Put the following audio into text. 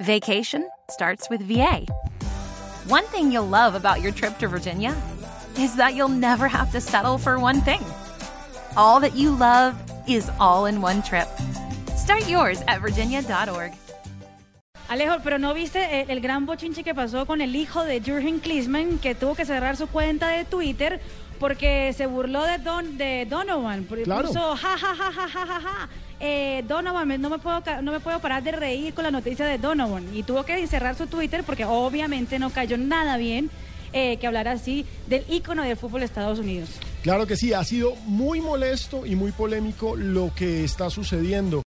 Vacation starts with VA. One thing you'll love about your trip to Virginia is that you'll never have to settle for one thing. All that you love is all in one trip. Start yours at virginia.org. Alejo, pero ¿no viste el, el, gran bochinche que pasó con el hijo de Jurgen Klinsmann, que tuvo que cerrar su cuenta de Twitter porque se burló de, Don, de Donovan? Claro. Puso ja, ja, ja, ja, ja, ja, ja. Eh, Donovan, no me, puedo, no me puedo parar de reír con la noticia de Donovan. Y tuvo que cerrar su Twitter porque obviamente no cayó nada bien eh, que hablar así del ícono del fútbol de Estados Unidos. Claro que sí, ha sido muy molesto y muy polémico lo que está sucediendo.